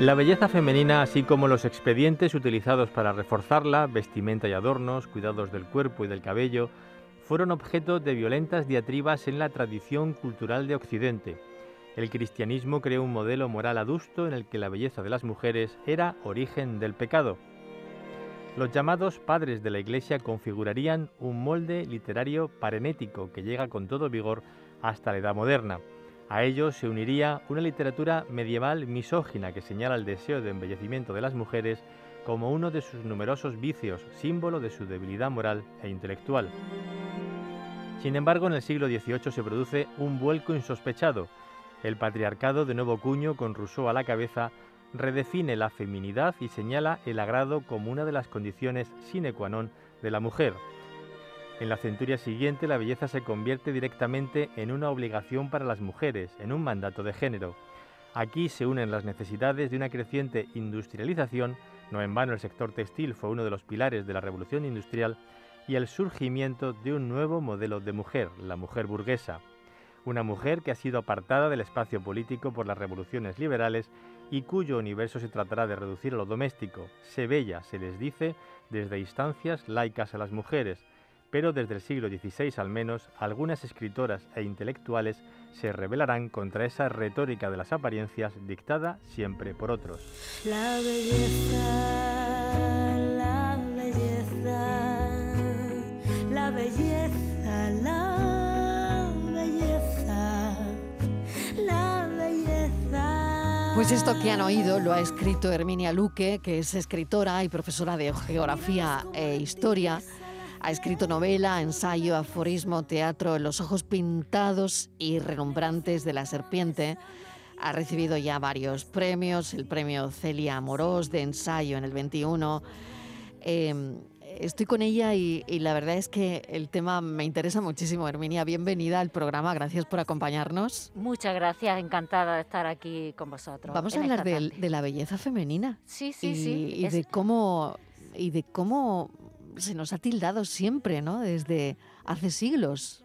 La belleza femenina, así como los expedientes utilizados para reforzarla, vestimenta y adornos, cuidados del cuerpo y del cabello, fueron objeto de violentas diatribas en la tradición cultural de Occidente. El cristianismo creó un modelo moral adusto en el que la belleza de las mujeres era origen del pecado. Los llamados padres de la Iglesia configurarían un molde literario parenético que llega con todo vigor hasta la Edad Moderna. A ellos se uniría una literatura medieval misógina que señala el deseo de embellecimiento de las mujeres como uno de sus numerosos vicios, símbolo de su debilidad moral e intelectual. Sin embargo, en el siglo XVIII se produce un vuelco insospechado. El patriarcado de nuevo cuño, con Rousseau a la cabeza, redefine la feminidad y señala el agrado como una de las condiciones sine qua non de la mujer. En la centuria siguiente la belleza se convierte directamente en una obligación para las mujeres, en un mandato de género. Aquí se unen las necesidades de una creciente industrialización, no en vano el sector textil fue uno de los pilares de la revolución industrial, y el surgimiento de un nuevo modelo de mujer, la mujer burguesa. Una mujer que ha sido apartada del espacio político por las revoluciones liberales y cuyo universo se tratará de reducir a lo doméstico. Se bella, se les dice, desde instancias laicas a las mujeres, pero desde el siglo XVI al menos, algunas escritoras e intelectuales se rebelarán contra esa retórica de las apariencias dictada siempre por otros. La belleza, la belleza, la belleza, la belleza, la belleza. Pues esto que han oído lo ha escrito Herminia Luque, que es escritora y profesora de geografía e historia ha escrito novela, ensayo, aforismo, teatro, Los ojos pintados y relumbrantes de la serpiente. Ha recibido ya varios premios, el premio Celia Amorós de ensayo en el 21. Em, estoy con ella y, la verdad es que el tema me interesa muchísimo. Herminia, bienvenida al programa, gracias por acompañarnos. Muchas gracias, encantada de estar aquí con vosotros. Vamos a hablar de, la belleza femenina. Sí, sí, sí. Y de cómo y de cómo se nos ha tildado siempre, ¿no? Desde hace siglos.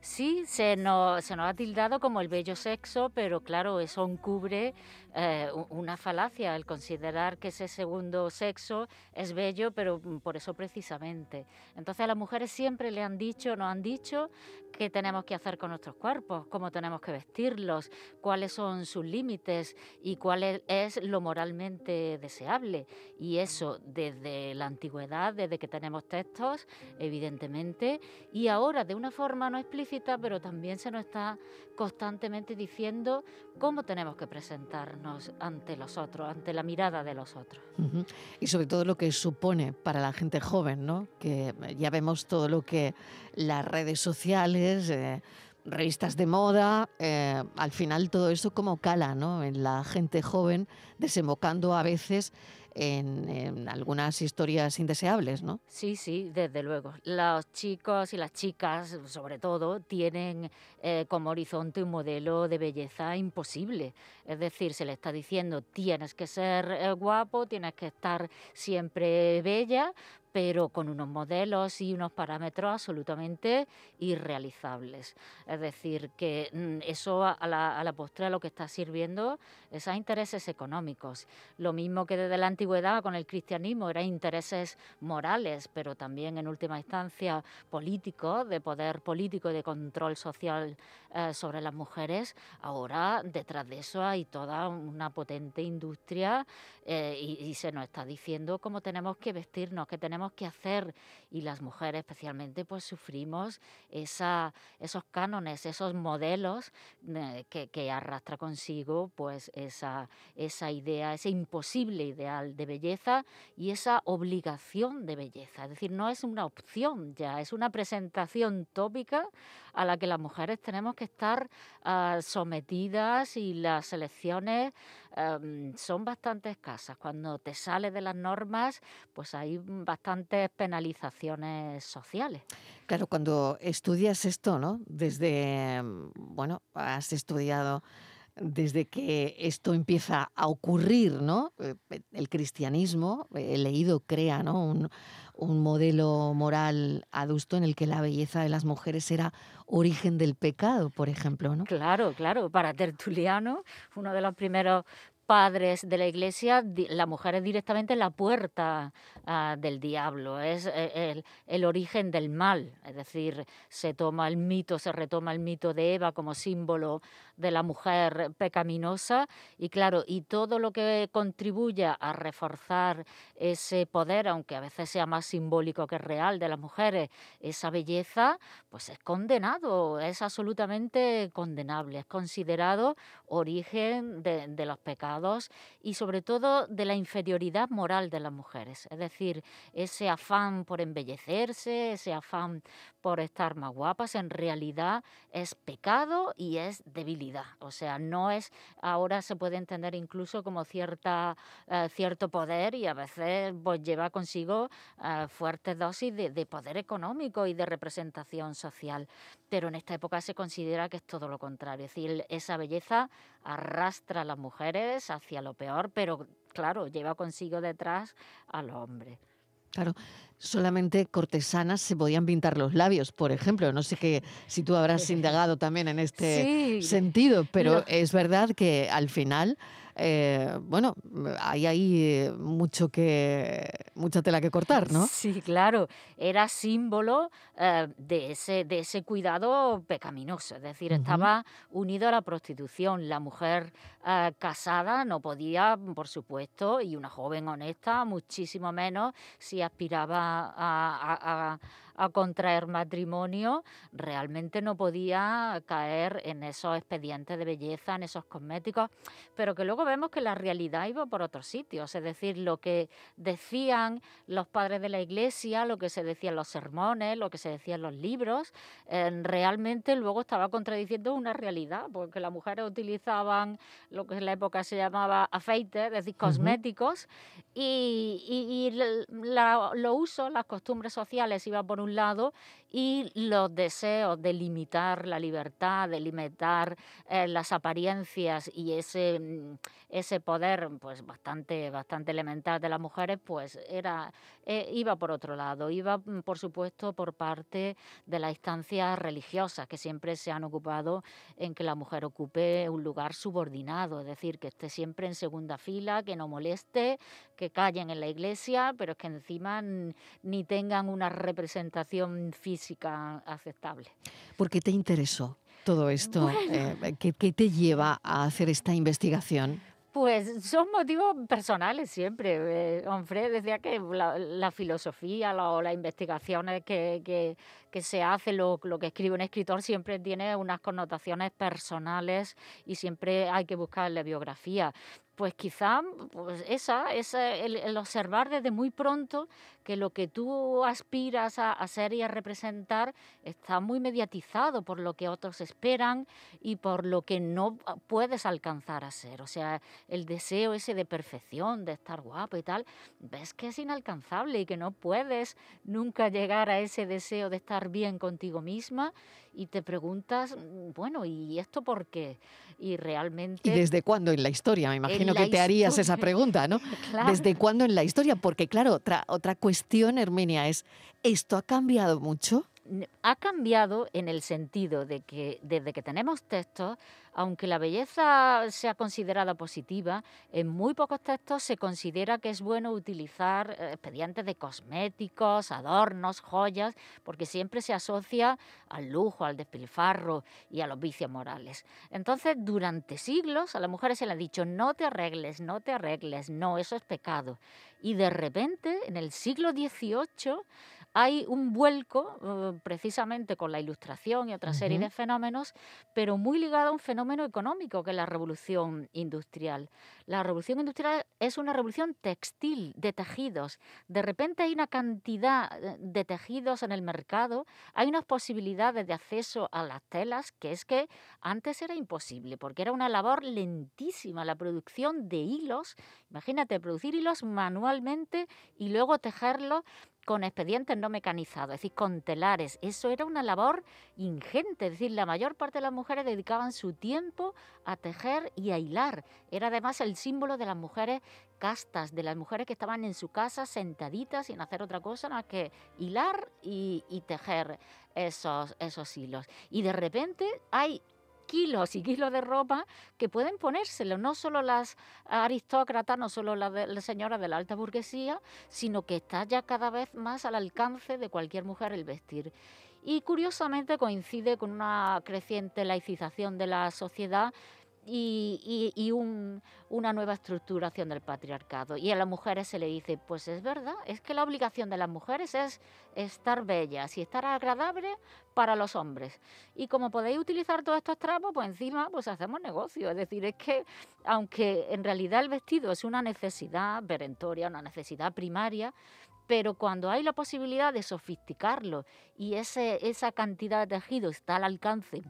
Sí, se nos, se nos ha tildado como el bello sexo, pero claro, eso encubre eh, una falacia, el considerar que ese segundo sexo es bello, pero por eso precisamente. Entonces a las mujeres siempre le han dicho, nos han dicho qué tenemos que hacer con nuestros cuerpos, cómo tenemos que vestirlos, cuáles son sus límites y cuál es lo moralmente deseable. Y eso desde la antigüedad, desde que tenemos textos, evidentemente, y ahora de una forma no explícita, pero también se nos está constantemente diciendo cómo tenemos que presentarnos ante los otros, ante la mirada de los otros. Y sobre todo lo que supone para la gente joven, ¿no? Que ya vemos todo lo que las redes sociales, eh, revistas de moda, eh, al final todo eso como cala, ¿no? En la gente joven, desembocando a veces en, algunas historias indeseables, ¿no? Sí, sí, desde luego. Los chicos y las chicas, sobre todo, tienen eh, como horizonte un modelo de belleza imposible. Es decir, se le está diciendo tienes que ser eh, guapo, tienes que estar siempre bella, pero con unos modelos y unos parámetros absolutamente irrealizables. Es decir, que mm, eso a la, a la postre lo que está sirviendo es a intereses económicos. Lo mismo que desde la antigüedad con el cristianismo eran intereses morales, pero también en última instancia políticos, de poder político y de control social eh, sobre las mujeres, ahora detrás de eso hay toda una potente industria eh, y, y se nos está diciendo cómo tenemos que vestirnos, qué tenemos que hacer y las mujeres especialmente pues sufrimos esa, esos cánones, esos modelos eh, que, arrastra consigo pues esa, esa idea, ese imposible ideal de belleza y esa obligación de belleza. Es decir, no es una opción ya, es una presentación tópica a la que las mujeres tenemos que estar uh, sometidas y las elecciones um, son bastante escasas. Cuando te sales de las normas, pues hay bastantes penalizaciones sociales. Claro, cuando estudias esto, ¿no? Desde, bueno, has estudiado desde que esto empieza a ocurrir, ¿no? Eh, el cristianismo, he leído, crea, ¿no? Un, un modelo moral adusto en el que la belleza de las mujeres era origen del pecado, por ejemplo, ¿no? Claro, claro. Para Tertuliano, uno de los primeros padres de la iglesia, la mujer es directamente la puerta ah, del diablo, es eh, el, origen del mal. Es decir, se toma el mito, se retoma el mito de Eva como símbolo de la mujer pecaminosa y claro, y todo lo que contribuya a reforzar ese poder, aunque a veces sea más simbólico que real de las mujeres, esa belleza, pues es condenado, es absolutamente condenable, es considerado origen de los pecados y sobre todo de la inferioridad moral de las mujeres. Es decir, ese afán por embellecerse, ese afán por estar más guapas, en realidad es pecado y es debilidad. O sea, no es, ahora se puede entender incluso como cierta, eh, cierto poder y a veces pues, lleva consigo eh, fuertes dosis de, de poder económico y de representación social. Pero en esta época se considera que es todo lo contrario. Es decir, esa belleza arrastra a las mujeres hacia lo peor, pero claro, lleva consigo detrás al hombre. Claro, solamente cortesanas se podían pintar los labios, por ejemplo. No sé que, si tú habrás indagado también en este sentido, pero es verdad que al final eh, bueno, hay ahí mucho que, mucha tela que cortar, ¿no? Sí, claro, era símbolo eh, de, ese, de ese cuidado pecaminoso, es decir, estaba unido a la prostitución. La mujer eh, casada no podía, por supuesto, y una joven honesta, muchísimo menos si aspiraba a a contraer matrimonio, realmente no podía caer en esos expedientes de belleza, en esos cosméticos, pero que luego vemos que la realidad iba por otros sitios, es decir, lo que decían los padres de la iglesia, lo que se decía en los sermones, lo que se decía en los libros, eh, realmente luego estaba contradiciendo una realidad, porque las mujeres utilizaban lo que en la época se llamaba afeite, es decir, cosméticos, y, los usos, las costumbres sociales iban por un lado y los deseos de limitar la libertad, de limitar eh, las apariencias y ese, mm, ese poder pues bastante, bastante elemental de las mujeres, pues era, eh, iba por otro lado, iba mm, por supuesto por parte de las instancias religiosas que siempre se han ocupado en que la mujer ocupe un lugar subordinado, es decir, que esté siempre en segunda fila, que no moleste, que callen en la iglesia, pero es que encima ni tengan una representación física aceptable. ¿Por qué te interesó todo esto? Eh, ¿qué, te lleva a hacer esta investigación? Pues son motivos personales siempre. Eh, Onfre decía que la, filosofía o las investigaciones que, que, que se hace, lo, lo, que escribe un escritor siempre tiene unas connotaciones personales y siempre hay que buscarle biografía pues quizá pues esa, esa el, observar desde muy pronto que lo que tú aspiras a, a, ser y a representar está muy mediatizado por lo que otros esperan y por lo que no puedes alcanzar a ser. O sea, el deseo ese de perfección, de estar guapo y tal, ves que es inalcanzable y que no puedes nunca llegar a ese deseo de estar bien contigo misma y te preguntas, mm, bueno, ¿y esto por qué? Y realmente... ¿Y desde cuándo en la historia? Me imagino que te harías esa pregunta, ¿no? ¿Desde cuándo en la historia? Porque claro, otra, otra cuestión, Herminia, es, ¿esto ha cambiado mucho? Ha cambiado en el sentido de que desde que tenemos textos, aunque la belleza sea considerada positiva, en muy pocos textos se considera que es bueno utilizar eh, expedientes de cosméticos, adornos, joyas, porque siempre se asocia al lujo, al despilfarro y a los vicios morales. Entonces, durante siglos a las mujeres se le ha dicho no te arregles, no te arregles, no, eso es pecado. Y de repente, en el siglo XVIII, hay un vuelco eh, precisamente con la ilustración y otra serie de fenómenos, pero muy ligado a un fenómeno económico que es la revolución industrial. La revolución industrial es una revolución textil de tejidos. De repente hay una cantidad eh, de tejidos en el mercado, hay unas posibilidades de acceso a las telas que es que antes era imposible porque era una labor lentísima la producción de hilos. Imagínate producir hilos manualmente y luego tejerlos con expedientes no mecanizados, es decir, con telares. Eso era una labor ingente, es decir, la mayor parte de las mujeres dedicaban su tiempo a tejer y a hilar. Era además el símbolo de las mujeres castas, de las mujeres que estaban en su casa sentaditas sin hacer otra cosa más que hilar y, tejer esos, esos hilos. Y de repente hay kilos y kilos de ropa que pueden ponérselo, no solo las aristócratas, no solo las, las señoras de la alta burguesía, sino que está ya cada vez más al alcance de cualquier mujer el vestir. Y curiosamente coincide con una creciente laicización de la sociedad y, una nueva estructuración del patriarcado. Y a las mujeres se le dice, pues es verdad, es que la obligación de las mujeres es estar bellas y estar agradables para los hombres. Y como podéis utilizar todos estos trapos, pues encima pues hacemos negocio. Es decir, es que aunque en realidad el vestido es una necesidad perentoria, una necesidad primaria, pero cuando hay la posibilidad de sofisticarlo y ese, esa cantidad de tejido está al alcance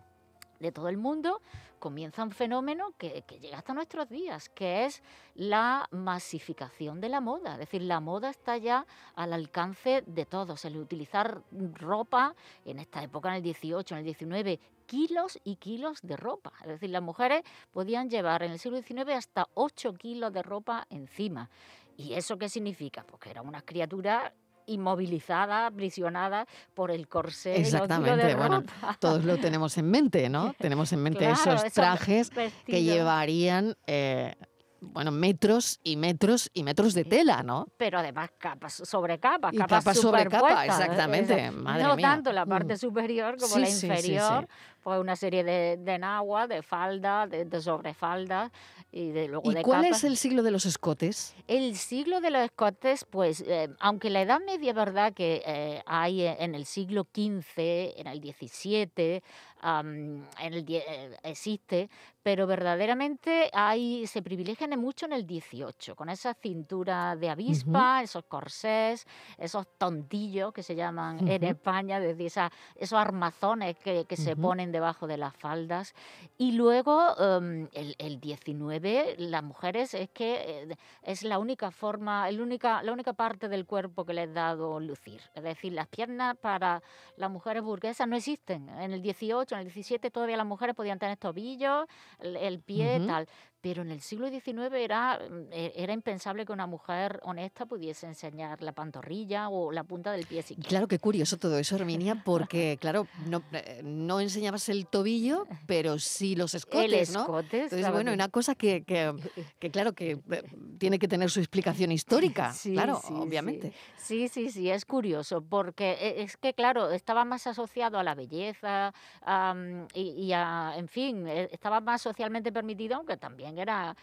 de todo el mundo, comienza un fenómeno que, llega hasta nuestros días, que es la masificación de la moda. Es decir, la moda está ya al alcance de todos. El utilizar ropa, en esta época, en el 18, en el 19, kilos y kilos de ropa. Es decir, las mujeres podían llevar en el siglo XIX hasta 8 kilos de ropa encima. ¿Y eso qué significa? Pues que era una criatura inmovilizada, aprisionada por el corsé. Exactamente, bueno, todos lo tenemos en mente, ¿no? Tenemos en mente esos trajes que llevarían eh, bueno, metros y metros y metros de tela, ¿no? Pero además capas sobre capas, capas, sobre capas, exactamente. no tanto la parte mm. superior como la inferior, pues una serie de, de nagua, de falda, de, de sobrefaldas y de luego ¿Y cuál es el siglo de los escotes? El siglo de los escotes, pues, eh, aunque la Edad Media, verdad, que eh, hay en el siglo XV, en el XVII, en el eh, existe, pero verdaderamente hay, se privilegian mucho en el 18, con esa cintura de avispa, esos corsés, esos tontillos que se llaman en España, decir, esos armazones que, que se ponen debajo de las faldas. Y luego em, el, el, 19, las mujeres es que eh, es la única forma, el única, la única parte del cuerpo que les ha dado lucir. Es decir, las piernas para las mujeres burguesas no existen. En el 18, en el 17 todavía las mujeres podían tener tobillos, el, pie, tal pero en el siglo XIX era, mm, e, era impensable que una mujer honesta pudiese enseñar la pantorrilla o la punta del pie siquiera. Claro, qué curioso todo eso, Herminia, porque, claro, no, eh, no enseñabas el tobillo, pero sí los escotes, el escote, Entonces, bueno, una cosa que, que, que, claro, que eh, tiene que tener su explicación histórica, claro, obviamente. Sí. sí, sí, es curioso, porque e, es que, claro, estaba más asociado a la belleza y, y a, en fin, e, estaba más socialmente permitido, aunque también era,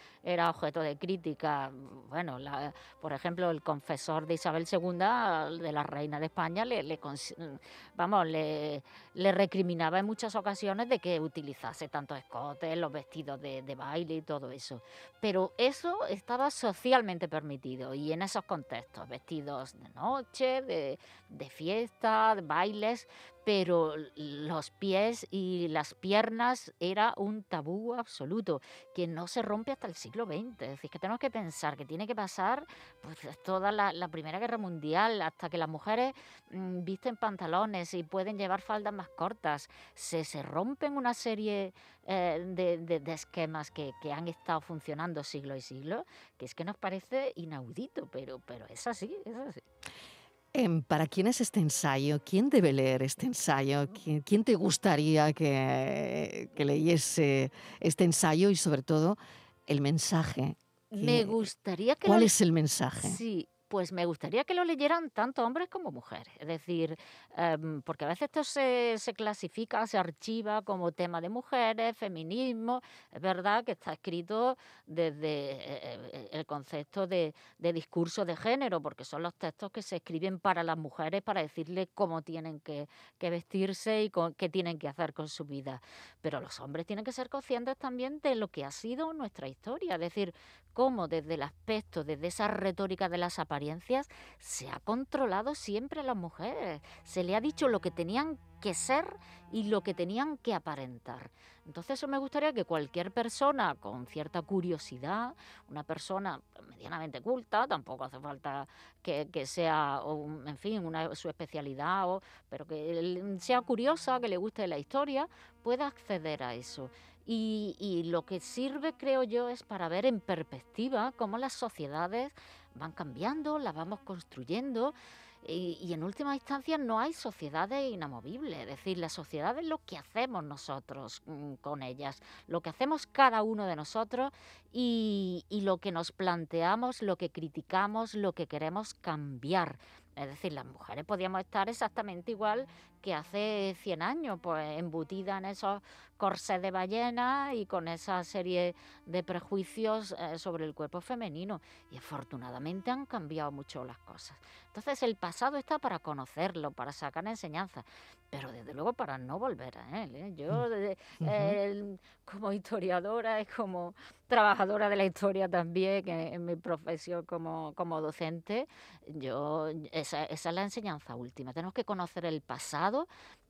objeto de crítica. Bueno, por ejemplo, el confesor de Isabel II, de la reina de España, le, le vamos, le, recriminaba en muchas ocasiones de que utilizase tantos escotes, los vestidos de, de baile y todo eso. Pero eso estaba socialmente permitido y en esos contextos, vestidos de noche, de, de fiesta, de bailes, pero los pies y las piernas era un tabú absoluto que no se rompe hasta el siglo XX. Es decir, que tenemos que pensar que tiene que pasar pues, toda la, Primera Guerra Mundial hasta que las mujeres mm, visten pantalones y pueden llevar faldas más cortas. Se, se rompen una serie eh, de, esquemas que, que, han estado funcionando siglo y siglo, que es que nos parece inaudito, pero, pero es así, es así. Em, ¿Para quién es este ensayo? ¿Quién debe leer este ensayo? ¿Quién, te gustaría que, leyese este ensayo y sobre todo el mensaje? Me gustaría que... ¿Cuál es el mensaje? Sí, pues me gustaría que lo leyeran tanto hombres como mujeres. Es decir, em, porque a veces esto se, clasifica, se archiva como tema de mujeres, feminismo. Es verdad que está escrito desde eh, el concepto de, discurso de género, porque son los textos que se escriben para las mujeres para decirles cómo tienen que, vestirse y qué tienen que hacer con su vida. Pero los hombres tienen que ser conscientes también de lo que ha sido nuestra historia. Es decir, cómo desde el aspecto, desde esa retórica de las apariencias, se ha controlado siempre a las mujeres. Se le ha dicho lo que tenían que ser y lo que tenían que aparentar. Entonces eso me gustaría que cualquier persona con cierta curiosidad, una persona medianamente culta, tampoco hace falta que, sea, en fin, una, su especialidad, o, pero que sea curiosa, que le guste la historia, pueda acceder a eso. Y, lo que sirve, creo yo, es para ver en perspectiva cómo las sociedades van cambiando, las vamos construyendo Y, en última instancia no hay sociedades inamovibles, es decir, la sociedad es lo que hacemos nosotros mm, con ellas, lo que hacemos cada uno de nosotros y, y lo que nos planteamos, lo que criticamos, lo que queremos cambiar. Es decir, las mujeres podíamos estar exactamente igual que hace 100 años, pues embutidas en esos corsés de ballena y con esa serie de prejuicios eh, sobre el cuerpo femenino. Y afortunadamente han cambiado mucho las cosas. Entonces el pasado está para conocerlo, para sacar enseñanzas, pero desde luego para no volver a él. ¿eh? Yo mm. como historiadora y como trabajadora de la historia también, en mi profesión como, como docente, yo esa, esa es la enseñanza última. Tenemos que conocer el pasado,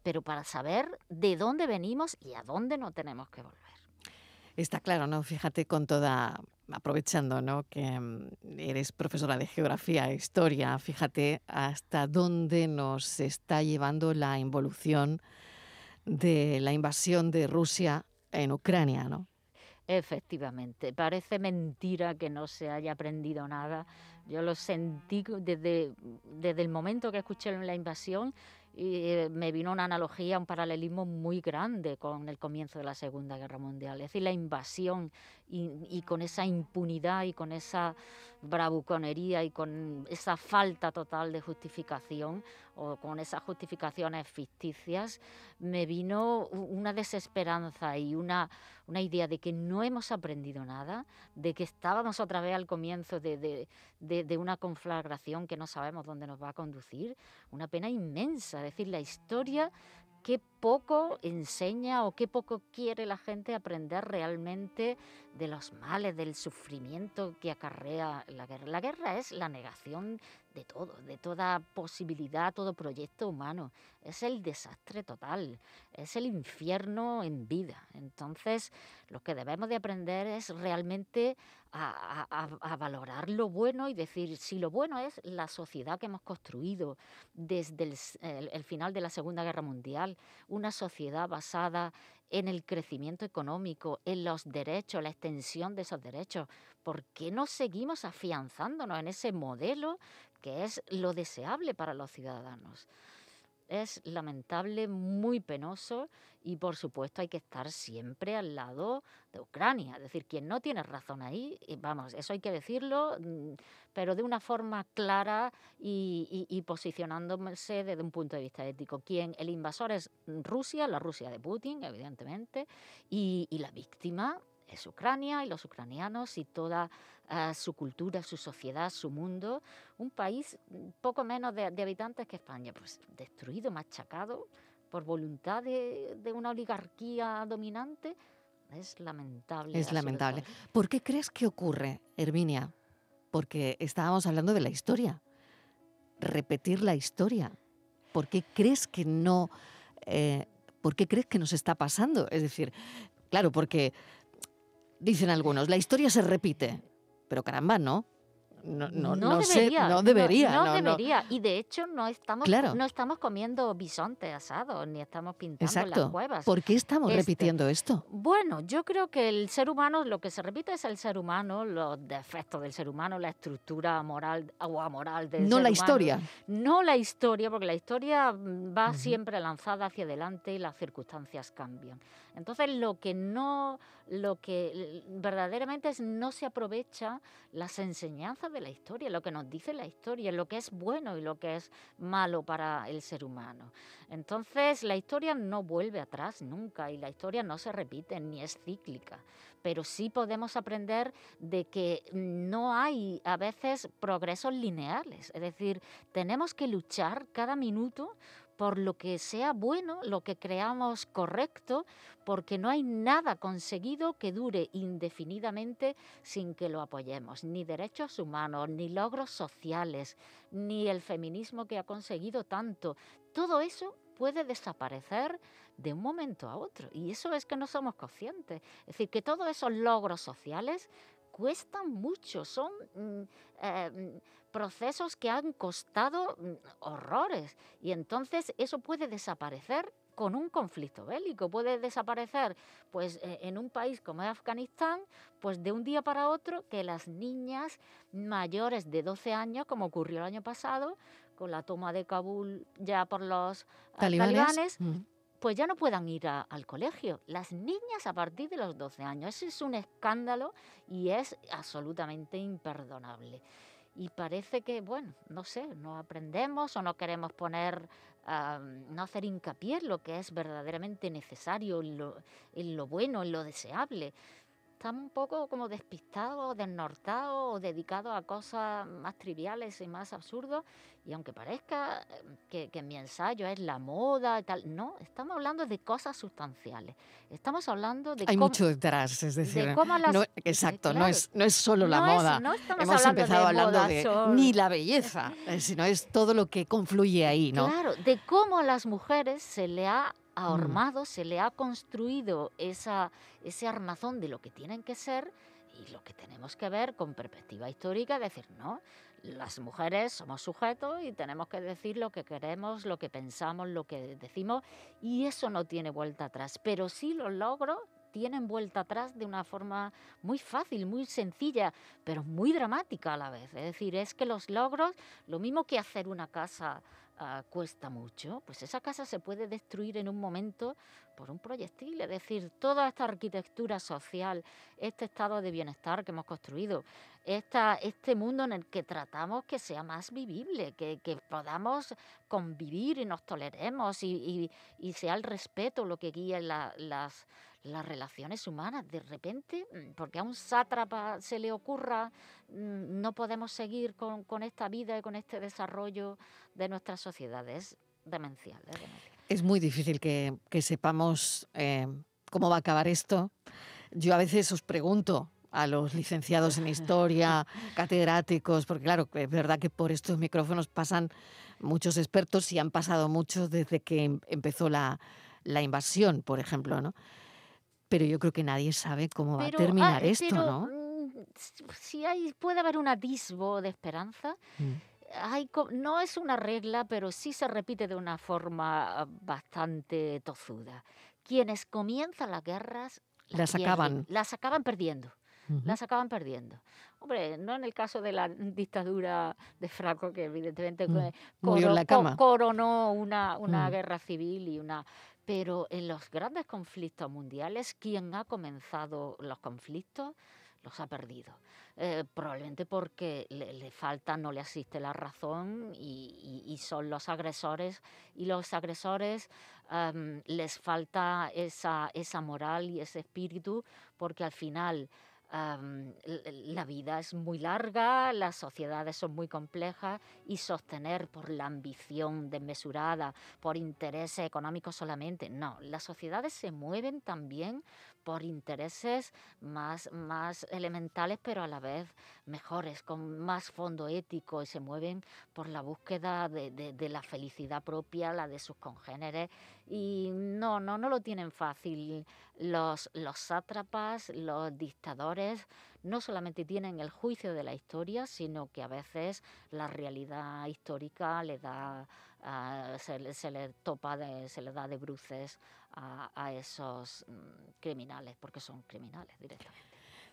pero para saber de dónde venimos y a dónde no tenemos que volver. Está claro, ¿no? Fíjate con toda, aprovechando, ¿no? Que mm, eres profesora de geografía e historia, fíjate hasta dónde nos está llevando la involución de la invasión de Rusia en Ucrania, ¿no? Efectivamente, parece mentira que no se haya aprendido nada. Yo lo sentí desde, desde el momento que escuché la invasión, y eh, me vino una analogía, un paralelismo muy grande con el comienzo de la Segunda Guerra Mundial. Es decir, la invasión y, con esa impunidad y con esa bravuconería y con esa falta total de justificación o con esas justificaciones ficticias, me vino una desesperanza y una, una idea de que no hemos aprendido nada, de que estábamos otra vez al comienzo de, de, de una conflagración que no sabemos dónde nos va a conducir, una pena inmensa, es decir, la historia qué poco enseña o qué poco quiere la gente aprender realmente de los males, del sufrimiento que acarrea la guerra. La guerra es la negación de todo, de toda posibilidad, todo proyecto humano. Es el desastre total, es el infierno en vida. Entonces, lo que debemos de aprender es realmente a, valorar lo bueno y decir, si lo bueno es la sociedad que hemos construido desde el final de la Segunda Guerra Mundial, una sociedad basada en el crecimiento económico, en los derechos, la extensión de esos derechos. ¿Por qué no seguimos afianzándonos en ese modelo que es lo deseable para los ciudadanos? es lamentable, muy penoso y por supuesto hay que estar siempre al lado de Ucrania. Es decir, quien no tiene razón ahí, vamos, eso hay que decirlo, mm, pero de una forma clara y, posicionándose desde un punto de vista ético. Quien el invasor es Rusia, la Rusia de Putin, evidentemente, y, y la víctima es Ucrania y los ucranianos y toda ah, su cultura, su sociedad, su mundo. Un país mm, poco menos de, habitantes que España, pues destruido, machacado por voluntad de, una oligarquía dominante. Es lamentable. Es lamentable. ¿Por qué crees que ocurre, Herminia? Porque estábamos hablando de la historia. Repetir la historia. ¿Por qué crees que no... Eh, ¿Por qué crees que nos está pasando? Es decir, claro, porque Dicen algunos, la historia se repite, pero caramba, ¿no? No, no, no, debería, no debería. No, debería. Y de hecho no estamos, no estamos comiendo bisonte asado, ni estamos pintando las cuevas. ¿Por qué estamos este, repitiendo esto? Bueno, yo creo que el ser humano, lo que se repite es el ser humano, los defectos del ser humano, la estructura moral o amoral del no ser la historia. No la historia, porque la historia va siempre lanzada hacia adelante y las circunstancias cambian. Entonces, lo que no, lo que verdaderamente es no se aprovecha las enseñanzas de la historia, lo que nos dice la historia, lo que es bueno y lo que es malo para el ser humano. Entonces, la historia no vuelve atrás nunca y la historia no se repite ni es cíclica, pero sí podemos aprender de que no hay a veces progresos lineales, es decir, tenemos que luchar cada minuto por lo que sea bueno, lo que creamos correcto, porque no hay nada conseguido que dure indefinidamente sin que lo apoyemos, ni derechos humanos, ni logros sociales, ni el feminismo que ha conseguido tanto. Todo eso puede desaparecer de un momento a otro. Y eso es que no somos conscientes. Es decir, que todos esos logros sociales cuestan mucho, son mm, eh, mm, procesos que han costado mm, horrores y entonces eso puede desaparecer con un conflicto bélico. Puede desaparecer, pues, e, en un país como Afganistán, pues de un día para otro que las niñas mayores de 12 años, como ocurrió el año pasado, con la toma de Kabul ya por los ah, ¿Talibanes? talibanes, Mm. Pues ya no puedan ir al colegio. Las niñas a partir de los 12 años. Ese es un escándalo y es absolutamente imperdonable. Y parece que, bueno, no sé, no aprendemos o no queremos poner, no hacer hincapié en lo que es verdaderamente necesario, en lo bueno, en lo deseable. Estamos un poco como despistados, desnortados o dedicados a cosas más triviales y más absurdos. Y aunque parezca eh, que, que mi ensayo es la moda y tal, no, estamos hablando de cosas sustanciales. Estamos hablando de Hay cómo, mucho detrás, es decir, de cómo las... no- eh, exacto, no, claro, es, no es solo la no es- moda. no estamos Hemos hablando empezado de hablando moda de ni la belleza, sino es todo lo que confluye ahí, ¿no? Claro, de cómo a las mujeres se le ha Mm. ahormado, se le ha construido esa, ese armazón de lo que tienen que ser y lo que tenemos que ver con perspectiva histórica, decir, no, las mujeres somos sujetos y tenemos que decir lo que queremos, lo que pensamos, lo que decimos y eso no tiene vuelta atrás, pero sí los logros tienen vuelta atrás de una forma muy fácil, muy sencilla, pero muy dramática a la vez. Es decir, es que los logros, lo mismo que hacer una casa ah, cuesta mucho, pues esa casa se puede destruir en un momento por un proyectil. Es decir, toda esta arquitectura social, este estado de bienestar que hemos construido, esta, este mundo en el que tratamos que sea más vivible, que, podamos convivir y nos toleremos y sea el respeto lo que guíe la- las, las relaciones humanas. De repente, mm, porque a un sátrapa se le ocurra, mm, no podemos seguir con, con esta vida y con este desarrollo de nuestras sociedades. Demencial, es demencial. Es muy difícil que, que sepamos eh, cómo va a acabar esto. Yo a veces os pregunto a los licenciados en historia, catedráticos, porque claro, es verdad que por estos micrófonos pasan muchos expertos y han pasado muchos desde que em- empezó la, la invasión, por ejemplo, ¿no? Pero yo creo que nadie sabe cómo va a Pero, terminar ah, esto, pero, ¿no? mm, Si hay, puede haber un atisbo de esperanza, Mm. hay no es una regla, pero sí se repite de una forma ah, bastante tozuda. Quienes comienzan las guerras Las pierden, acaban. las acaban perdiendo. Las acaban perdiendo. Hombre, no en el caso de la dictadura de Franco, que evidentemente Mm, coronó una, una guerra civil y una... Pero en los grandes conflictos mundiales, quien ha comenzado los conflictos los ha perdido. Eh, probablemente porque le, falta, no le asiste la razón y, son los agresores y los agresores les falta esa, esa moral y ese espíritu porque al final l- la vida es muy larga, las sociedades son muy complejas y sostener por la ambición desmesurada, por intereses económicos solamente, no, las sociedades se mueven también por intereses más, más elementales, pero a la vez mejores, con más fondo ético y se mueven por la búsqueda de, de- de la felicidad propia, la de sus congéneres. Y no, no, no lo tienen fácil. Los, los sátrapas, los dictadores, no solamente tienen el juicio de la historia, sino que a veces la realidad histórica le da, ah, se, le- se le topa, de, se le da de bruces a, a esos mm, criminales, porque son criminales directamente.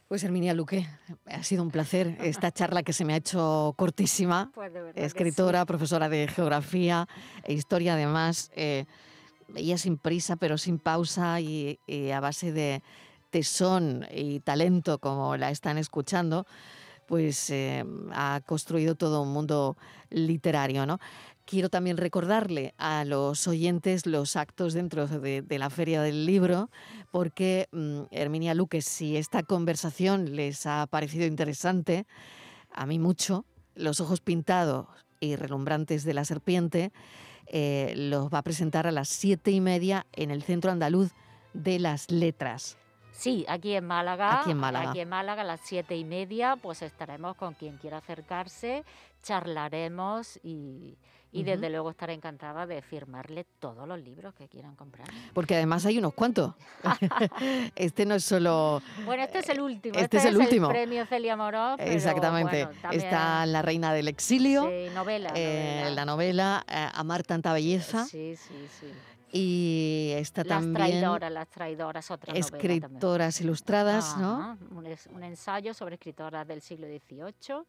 Pues Herminia Luque, ha sido un placer esta charla que se me ha hecho cortísima. Pues sí. escritora, profesora de geografía e historia además, eh, ella sin prisa pero sin pausa y, a base de tesón y talento como la están escuchando, pues eh, ha construido todo un mundo literario, ¿no? Quiero también recordarle a los oyentes los actos dentro de, de la Feria del Libro, porque mm, Herminia Luque, si esta conversación les ha parecido interesante, a mí mucho, los ojos pintados y relumbrantes de la serpiente, eh, los va a presentar a las siete y media en el Centro Andaluz de las Letras. Sí, aquí en Málaga. Aquí en Málaga. Aquí en Málaga a las siete y media, pues estaremos con quien quiera acercarse, charlaremos y, y Ujú. desde luego estaré encantada de firmarle todos los libros que quieran comprar. Porque además hay unos cuantos. este no es solo... Bueno, este es el último. este es el último. premio Celia Moró. Exactamente. bueno, también, Está La Reina del Exilio, sí, novela, eh, novela. la novela eh, Amar tanta belleza. Sí, sí, sí. Y está Las también traidoras, las traidoras, otra escritoras ilustradas, ¿no? Un, es- un ensayo sobre escritoras del siglo XVIII,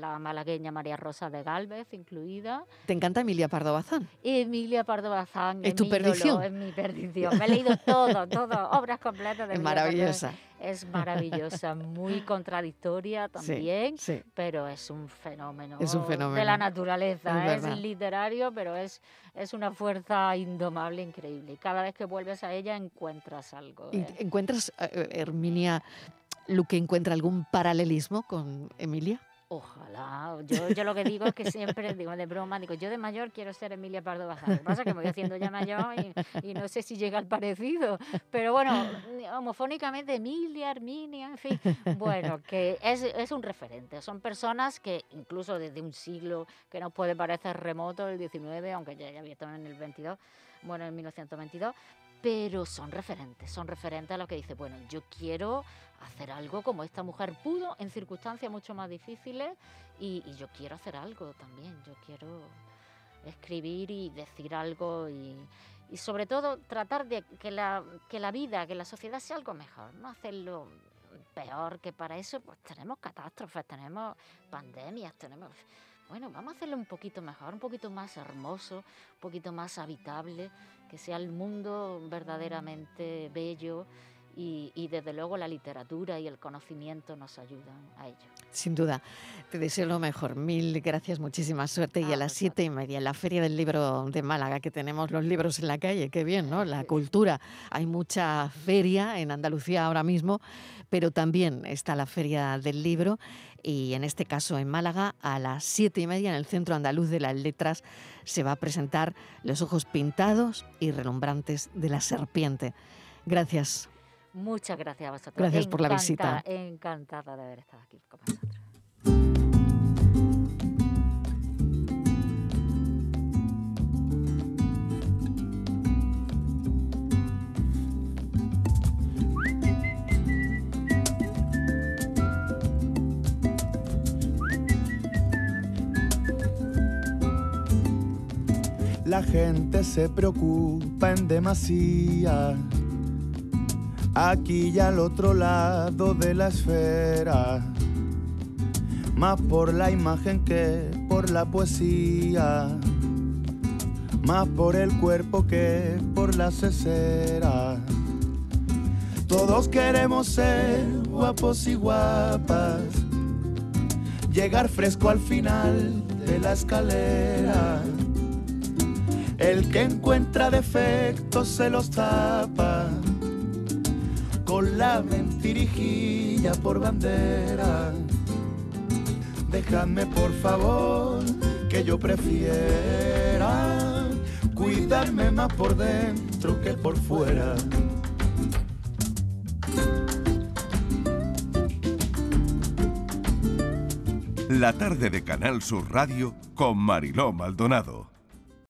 la malagueña María Rosa de Galvez incluida, ¿Te encanta Emilia Pardo Bazán? Emilia Pardo Bazán, ¿Es tu mi ídolo, perdición? es mi perdición. Me he leído todo, todo, obras completas de Es Emilia Pardo maravillosa. Es maravillosa, muy contradictoria también, Sí. pero es un fenómeno, Es un de fenómeno. la naturaleza. Es Es, verdad. literario, pero es, es una fuerza indomable, increíble. Cada vez que vuelves a ella encuentras algo. ¿Y ¿eh? ¿Encuentras, eh, Herminia, Luque encuentra algún paralelismo con Emilia? Ojalá. Yo, lo que digo es que siempre digo de broma, digo, yo de mayor quiero ser Emilia Pardo Bazán. Lo que pasa es que me voy haciendo ya mayor y, no sé si llega al parecido. Pero bueno, homofónicamente Emilia, Herminia, en fin. Bueno, que es, es un referente. Son personas que incluso desde un siglo que nos puede parecer remoto, el 19, aunque ya, ya había estado en el 22, bueno, en 1922, pero son referentes, son referentes a lo que dice, bueno, yo quiero hacer algo como esta mujer pudo en circunstancias mucho más difíciles y, y yo quiero hacer algo también, yo quiero escribir y decir algo y, y sobre todo tratar de que la, que la vida, que la sociedad sea algo mejor, no hacerlo peor, que para eso pues tenemos catástrofes, tenemos pandemias, tenemos... Bueno, vamos a hacerlo un poquito mejor, un poquito más hermoso, un poquito más habitable, que sea el mundo verdaderamente bello y, y desde luego la literatura y el conocimiento nos ayudan a ello. Sin duda. Te deseo lo mejor. Mil gracias, muchísima suerte. Y A a las siete y media, en la Feria del Libro de Málaga, que tenemos los libros en la calle, qué bien, ¿no? La cultura. Hay mucha feria en Andalucía ahora mismo, pero también está la Feria del Libro. Y en este caso en Málaga, a las siete y media, en el Centro Andaluz de las Letras, se va a presentar Los ojos pintados y relumbrantes de la serpiente. Gracias. Muchas gracias a vosotros. Gracias por la visita. Encantada de haber estado aquí con vosotros. La gente se preocupa en demasía. Aquí y al otro lado de la esfera. Más por la imagen que por la poesía. Más por el cuerpo que por la cesera. Todos queremos ser guapos y guapas. Llegar fresco al final de la escalera. El que encuentra defectos se los tapa con la mentirijilla por bandera. Déjame por favor que yo prefiera cuidarme más por dentro que por fuera. La tarde de Canal Sur Radio con Mariló Maldonado.